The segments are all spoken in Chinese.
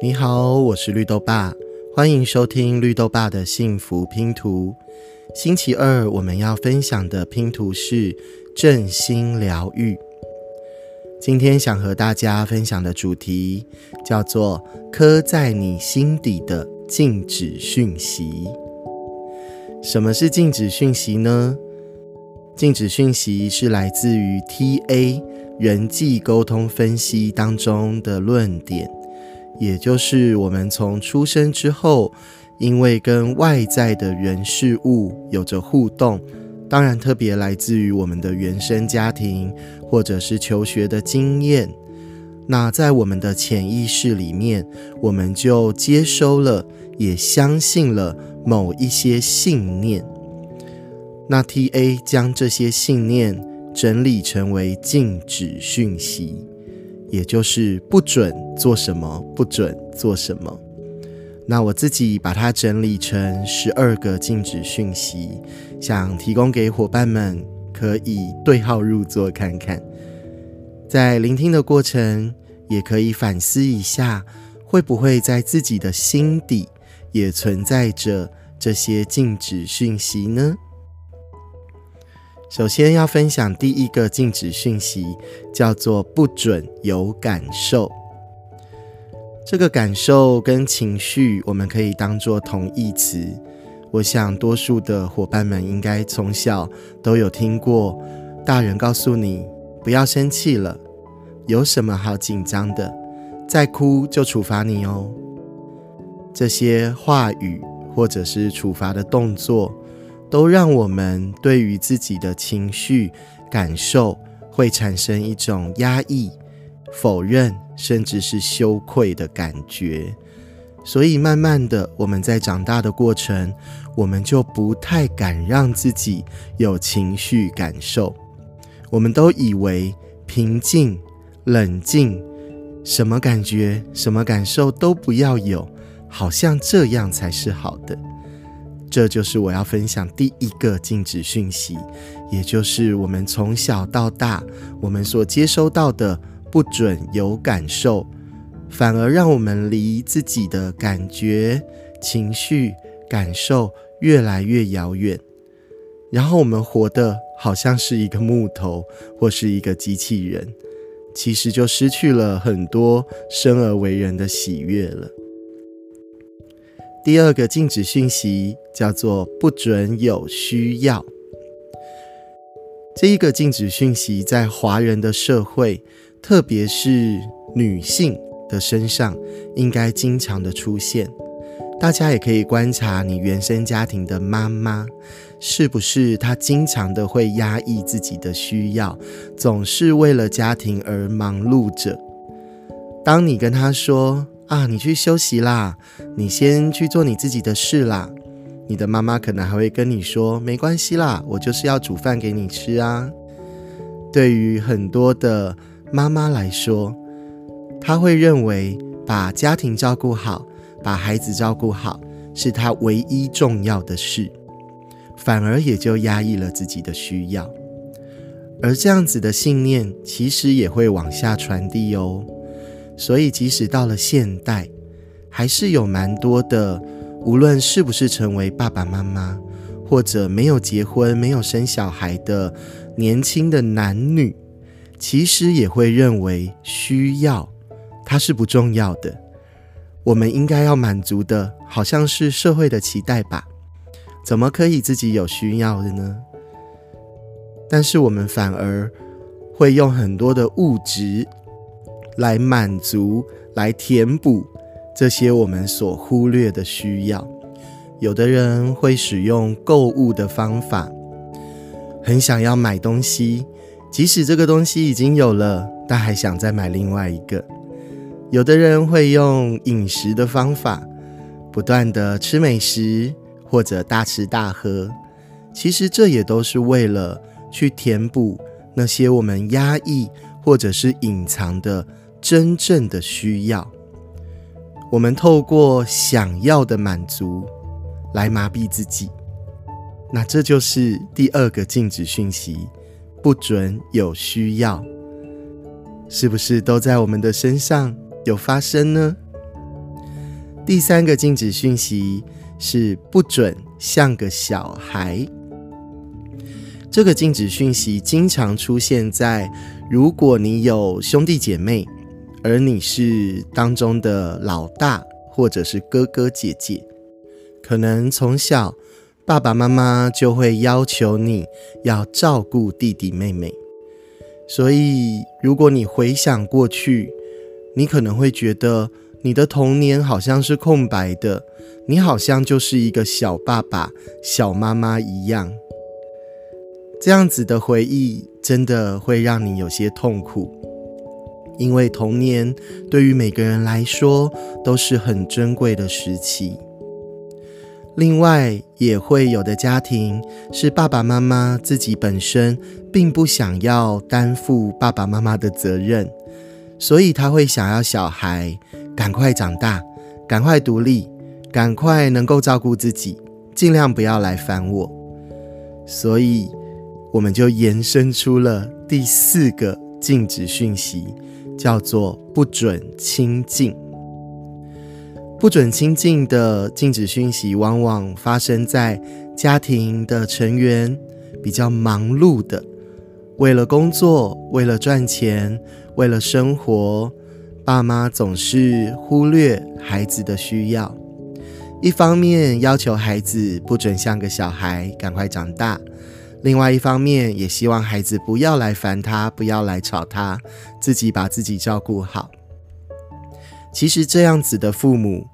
你好，我是绿豆爸，欢迎收听绿豆爸的幸福拼图。星期二我们要分享的拼图是正心疗愈。今天想和大家分享的主题叫做“刻在你心底的静止讯息”。什么是静止讯息呢？静止讯息是来自于 TA 人际沟通分析当中的论点，也就是我们从出生之后，因为跟外在的人事物有着互动，当然特别来自于我们的原生家庭或者是求学的经验，那在我们的潜意识里面，我们就接收了，也相信了某一些信念。那 T A 将这些信念整理成为禁止讯息，也就是不准做什么，不准做什么。那我自己把它整理成十二个禁止讯息，想提供给伙伴们可以对号入座看看。在聆听的过程，也可以反思一下，会不会在自己的心底也存在着这些禁止讯息呢？首先要分享第一个禁止讯息，叫做不准有感受。这个感受跟情绪，我们可以当做同义词。我想多数的伙伴们应该从小都有听过，大人告诉你不要生气了，有什么好紧张的？再哭就处罚你哦。这些话语或者是处罚的动作。都让我们对于自己的情绪感受会产生一种压抑、否认，甚至是羞愧的感觉。所以，慢慢的，我们在长大的过程，我们就不太敢让自己有情绪感受。我们都以为平静、冷静，什么感觉、什么感受都不要有，好像这样才是好的。这就是我要分享第一个禁止讯息，也就是我们从小到大我们所接收到的不准有感受，反而让我们离自己的感觉、情绪、感受越来越遥远，然后我们活的好像是一个木头或是一个机器人，其实就失去了很多生而为人的喜悦了。第二个禁止讯息叫做不准有需要。这一个禁止讯息在华人的社会，特别是女性的身上，应该经常的出现。大家也可以观察你原生家庭的妈妈，是不是她经常的会压抑自己的需要，总是为了家庭而忙碌着。当你跟她说，啊，你去休息啦，你先去做你自己的事啦。你的妈妈可能还会跟你说：“没关系啦，我就是要煮饭给你吃啊。”对于很多的妈妈来说，她会认为把家庭照顾好、把孩子照顾好是她唯一重要的事，反而也就压抑了自己的需要。而这样子的信念，其实也会往下传递哦。所以，即使到了现代，还是有蛮多的，无论是不是成为爸爸妈妈，或者没有结婚、没有生小孩的年轻的男女，其实也会认为需要它是不重要的。我们应该要满足的，好像是社会的期待吧？怎么可以自己有需要的呢？但是我们反而会用很多的物质。来满足、来填补这些我们所忽略的需要。有的人会使用购物的方法，很想要买东西，即使这个东西已经有了，但还想再买另外一个。有的人会用饮食的方法，不断的吃美食或者大吃大喝，其实这也都是为了去填补那些我们压抑或者是隐藏的。真正的需要，我们透过想要的满足来麻痹自己，那这就是第二个禁止讯息：不准有需要。是不是都在我们的身上有发生呢？第三个禁止讯息是不准像个小孩。这个禁止讯息经常出现在如果你有兄弟姐妹，而你是当中的老大或者是哥哥姐姐，可能从小爸爸妈妈就会要求你要照顾弟弟妹妹。所以，如果你回想过去，你可能会觉得你的童年好像是空白的，你好像就是一个小爸爸、小妈妈一样。这样子的回忆真的会让你有些痛苦，因为童年对于每个人来说都是很珍贵的时期。另外，也会有的家庭是爸爸妈妈自己本身并不想要担负爸爸妈妈的责任，所以他会想要小孩赶快长大，赶快独立，赶快能够照顾自己，尽量不要来烦我。所以，我们就延伸出了第四个禁止讯息，叫做不准亲近。不准亲近的禁止讯息，往往发生在家庭的成员比较忙碌的，为了工作、为了赚钱、为了生活，爸妈总是忽略孩子的需要。一方面要求孩子不准像个小孩，赶快长大；另外一方面也希望孩子不要来烦他，不要来吵他，自己把自己照顾好。其实这样子的父母，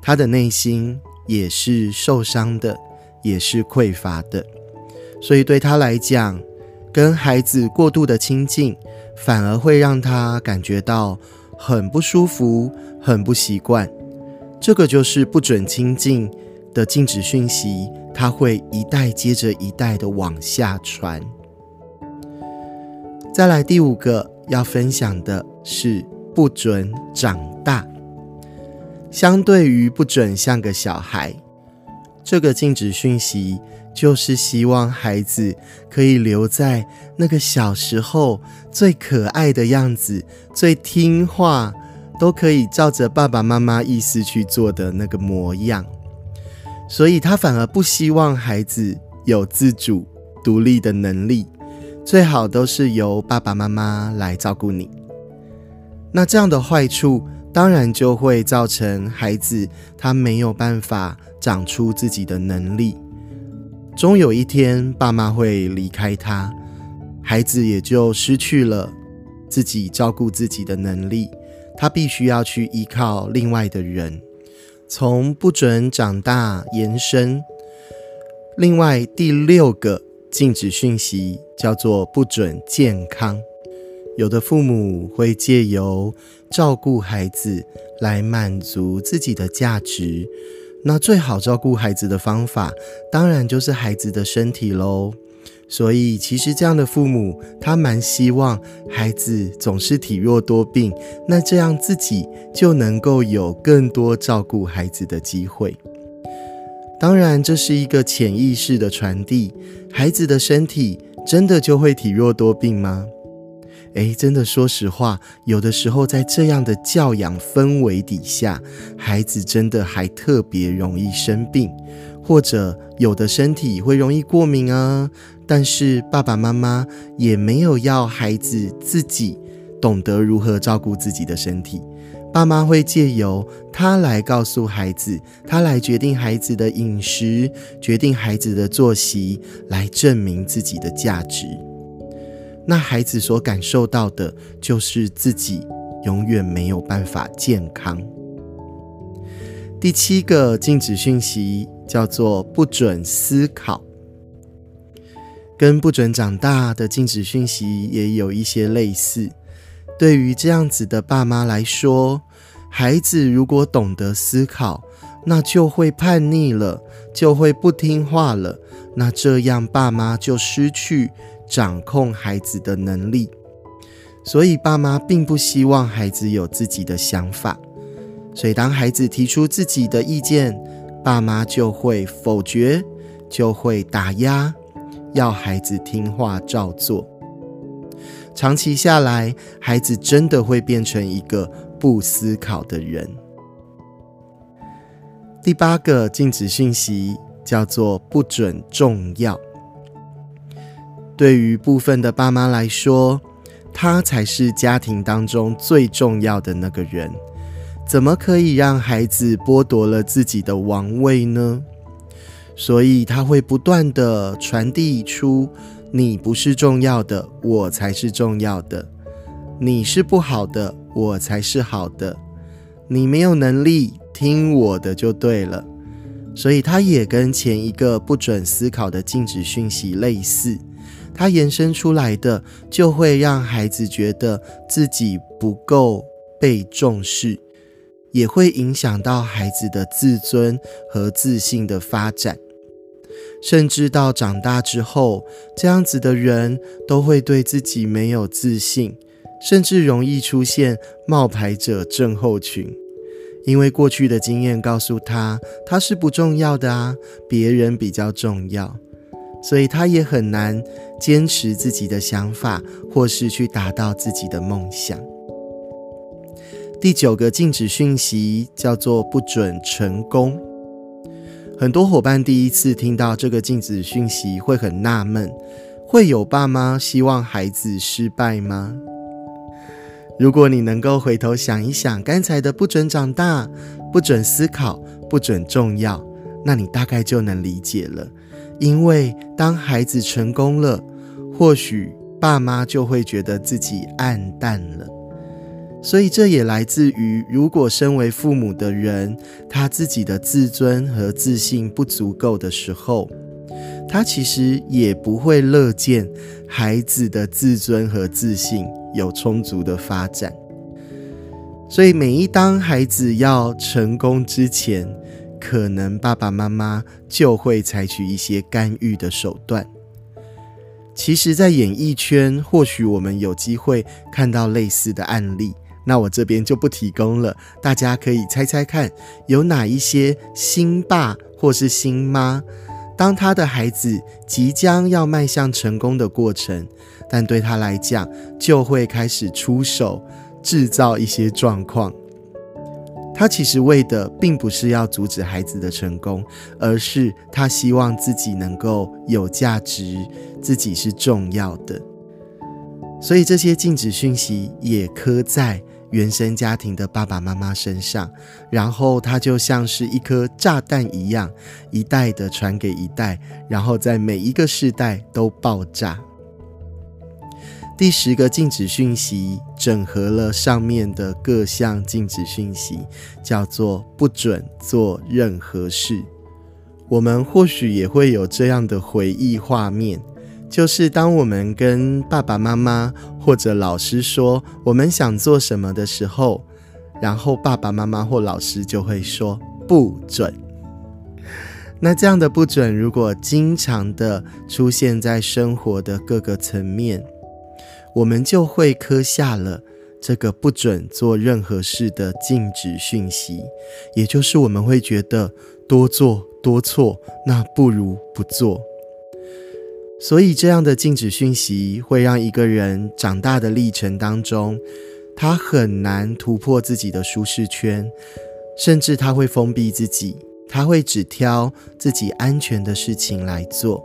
他的内心也是受伤的，也是匮乏的，所以对他来讲，跟孩子过度的亲近，反而会让他感觉到很不舒服、很不习惯。这个就是不准亲近的禁止讯息，它会一代接着一代的往下传。再来第五个要分享的是不准长大。相对于不准像个小孩，这个禁止讯息就是希望孩子可以留在那个小时候最可爱的样子、最听话，都可以照着爸爸妈妈意思去做的那个模样。所以他反而不希望孩子有自主独立的能力，最好都是由爸爸妈妈来照顾你。那这样的坏处。当然就会造成孩子他没有办法长出自己的能力，终有一天爸妈会离开他，孩子也就失去了自己照顾自己的能力，他必须要去依靠另外的人。从不准长大延伸，另外第六个禁止讯息叫做不准健康。有的父母会借由照顾孩子来满足自己的价值，那最好照顾孩子的方法，当然就是孩子的身体喽。所以，其实这样的父母，他蛮希望孩子总是体弱多病，那这样自己就能够有更多照顾孩子的机会。当然，这是一个潜意识的传递，孩子的身体真的就会体弱多病吗？哎，真的，说实话，有的时候在这样的教养氛围底下，孩子真的还特别容易生病，或者有的身体会容易过敏啊。但是爸爸妈妈也没有要孩子自己懂得如何照顾自己的身体，爸妈会借由他来告诉孩子，他来决定孩子的饮食，决定孩子的作息，来证明自己的价值。那孩子所感受到的，就是自己永远没有办法健康。第七个禁止讯息叫做不准思考，跟不准长大的禁止讯息也有一些类似。对于这样子的爸妈来说，孩子如果懂得思考，那就会叛逆了，就会不听话了。那这样爸妈就失去。掌控孩子的能力，所以爸妈并不希望孩子有自己的想法。所以当孩子提出自己的意见，爸妈就会否决，就会打压，要孩子听话照做。长期下来，孩子真的会变成一个不思考的人。第八个禁止讯息叫做不准重要。对于部分的爸妈来说，他才是家庭当中最重要的那个人，怎么可以让孩子剥夺了自己的王位呢？所以他会不断的传递出：你不是重要的，我才是重要的；你是不好的，我才是好的；你没有能力，听我的就对了。所以他也跟前一个不准思考的禁止讯息类似。它延伸出来的，就会让孩子觉得自己不够被重视，也会影响到孩子的自尊和自信的发展，甚至到长大之后，这样子的人都会对自己没有自信，甚至容易出现冒牌者症候群，因为过去的经验告诉他他是不重要的啊，别人比较重要。所以他也很难坚持自己的想法，或是去达到自己的梦想。第九个禁止讯息叫做不准成功。很多伙伴第一次听到这个禁止讯息会很纳闷：会有爸妈希望孩子失败吗？如果你能够回头想一想刚才的不准长大、不准思考、不准重要，那你大概就能理解了。因为当孩子成功了，或许爸妈就会觉得自己暗淡了。所以这也来自于，如果身为父母的人，他自己的自尊和自信不足够的时候，他其实也不会乐见孩子的自尊和自信有充足的发展。所以每一当孩子要成功之前，可能爸爸妈妈就会采取一些干预的手段。其实，在演艺圈，或许我们有机会看到类似的案例。那我这边就不提供了，大家可以猜猜看，有哪一些新爸或是新妈，当他的孩子即将要迈向成功的过程，但对他来讲，就会开始出手制造一些状况。他其实为的并不是要阻止孩子的成功，而是他希望自己能够有价值，自己是重要的。所以这些禁止讯息也刻在原生家庭的爸爸妈妈身上，然后它就像是一颗炸弹一样，一代的传给一代，然后在每一个世代都爆炸。第十个禁止讯息整合了上面的各项禁止讯息，叫做不准做任何事。我们或许也会有这样的回忆画面，就是当我们跟爸爸妈妈或者老师说我们想做什么的时候，然后爸爸妈妈或老师就会说不准。那这样的不准，如果经常的出现在生活的各个层面，我们就会刻下了这个不准做任何事的禁止讯息，也就是我们会觉得多做多错，那不如不做。所以这样的禁止讯息会让一个人长大的历程当中，他很难突破自己的舒适圈，甚至他会封闭自己，他会只挑自己安全的事情来做。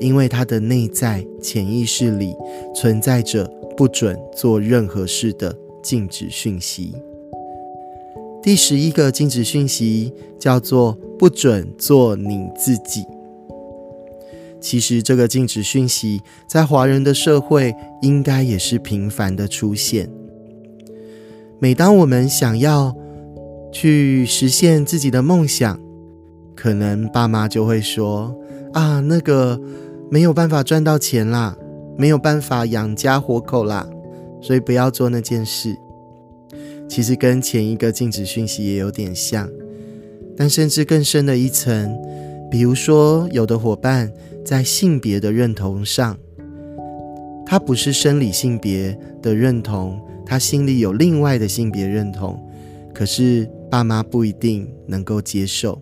因为他的内在潜意识里存在着不准做任何事的禁止讯息。第十一个禁止讯息叫做不准做你自己。其实这个禁止讯息在华人的社会应该也是频繁的出现。每当我们想要去实现自己的梦想，可能爸妈就会说：“啊，那个。”没有办法赚到钱啦，没有办法养家活口啦，所以不要做那件事。其实跟前一个禁止讯息也有点像，但甚至更深的一层，比如说有的伙伴在性别的认同上，他不是生理性别的认同，他心里有另外的性别认同，可是爸妈不一定能够接受，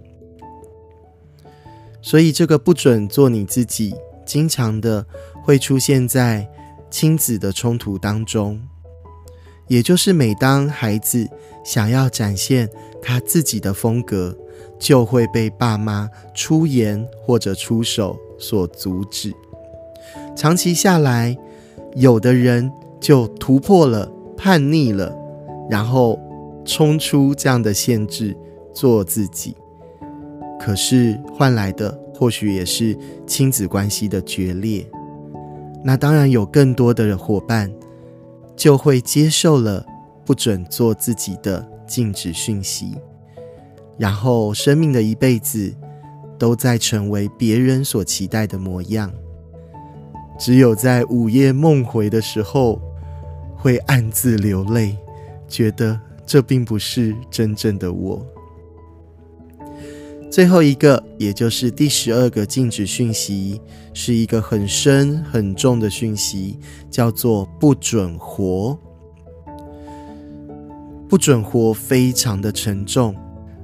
所以这个不准做你自己。经常的会出现在亲子的冲突当中，也就是每当孩子想要展现他自己的风格，就会被爸妈出言或者出手。所阻止。长期下来，有的人就突破了、叛逆了，然后冲出这样的限制，做自己。可是换来的或许也是亲子关系的决裂。那当然有更多的伙伴就会接受了不准做自己的禁止讯息，然后生命的一辈子都在成为别人所期待的模样。只有在午夜梦回的时候，会暗自流泪，觉得这并不是真正的我。最后一个，也就是第十二个禁止讯息，是一个很深很重的讯息，叫做不准活。不准活非常的沉重，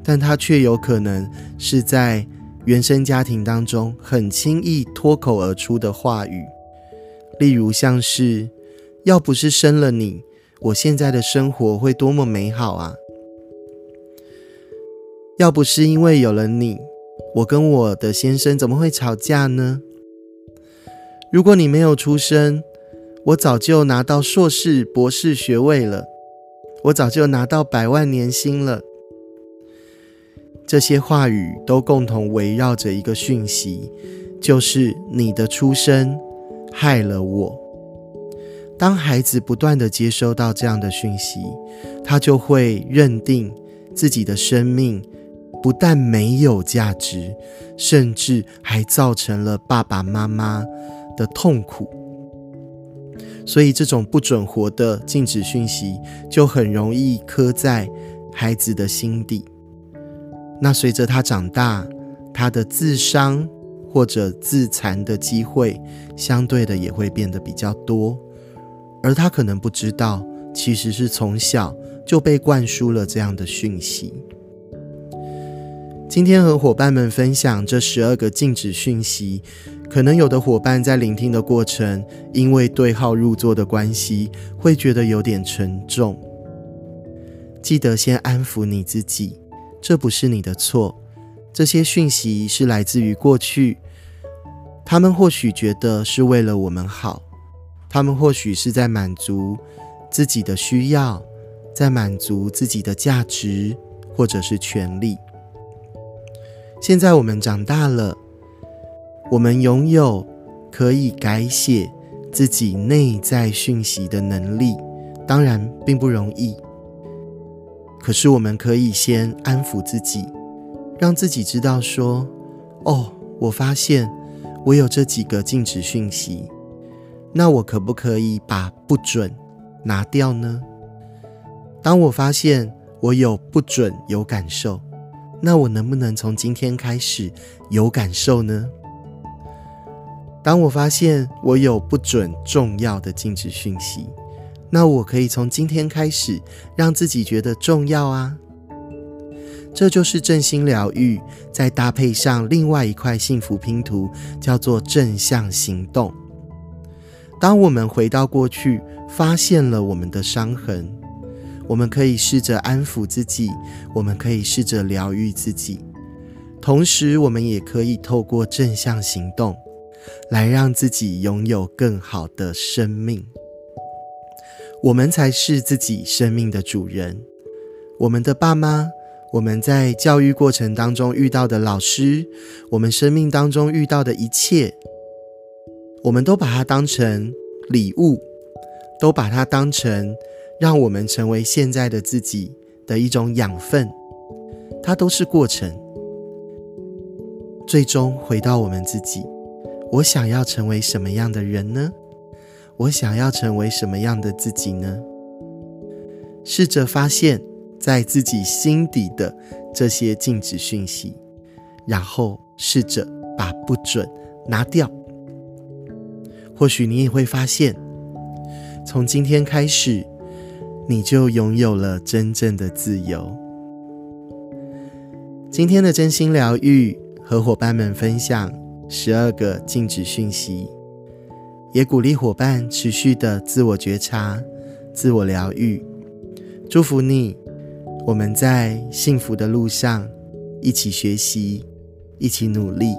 但它却有可能是在原生家庭当中很轻易脱口而出的话语，例如像是“要不是生了你，我现在的生活会多么美好啊！”要不是因为有了你，我跟我的先生怎么会吵架呢？如果你没有出生，我早就拿到硕士、博士学位了，我早就拿到百万年薪了。这些话语都共同围绕着一个讯息，就是你的出生害了我。当孩子不断的接收到这样的讯息，他就会认定自己的生命。不但没有价值，甚至还造成了爸爸妈妈的痛苦。所以，这种不准活的禁止讯息就很容易刻在孩子的心底。那随着他长大，他的自伤或者自残的机会，相对的也会变得比较多。而他可能不知道，其实是从小就被灌输了这样的讯息。今天和伙伴们分享这十二个禁止讯息，可能有的伙伴在聆听的过程，因为对号入座的关系，会觉得有点沉重。记得先安抚你自己，这不是你的错。这些讯息是来自于过去，他们或许觉得是为了我们好，他们或许是在满足自己的需要，在满足自己的价值，或者是权利。现在我们长大了，我们拥有可以改写自己内在讯息的能力，当然并不容易。可是我们可以先安抚自己，让自己知道说：“哦，我发现我有这几个禁止讯息，那我可不可以把不准拿掉呢？”当我发现我有不准有感受。那我能不能从今天开始有感受呢？当我发现我有不准重要的禁止讯息，那我可以从今天开始让自己觉得重要啊。这就是正心疗愈，再搭配上另外一块幸福拼图，叫做正向行动。当我们回到过去，发现了我们的伤痕。我们可以试着安抚自己，我们可以试着疗愈自己，同时，我们也可以透过正向行动，来让自己拥有更好的生命。我们才是自己生命的主人。我们的爸妈，我们在教育过程当中遇到的老师，我们生命当中遇到的一切，我们都把它当成礼物，都把它当成。让我们成为现在的自己的一种养分，它都是过程。最终回到我们自己，我想要成为什么样的人呢？我想要成为什么样的自己呢？试着发现，在自己心底的这些禁止讯息，然后试着把不准拿掉。或许你也会发现，从今天开始。你就拥有了真正的自由。今天的真心疗愈和伙伴们分享十二个禁止讯息，也鼓励伙伴持续的自我觉察、自我疗愈。祝福你，我们在幸福的路上一起学习，一起努力。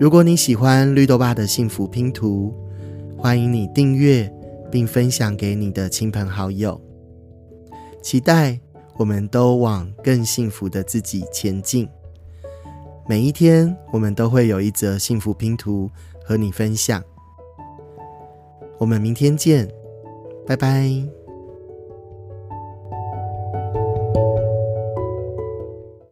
如果你喜欢绿豆爸的幸福拼图，欢迎你订阅并分享给你的亲朋好友。期待我们都往更幸福的自己前进。每一天，我们都会有一则幸福拼图和你分享。我们明天见，拜拜。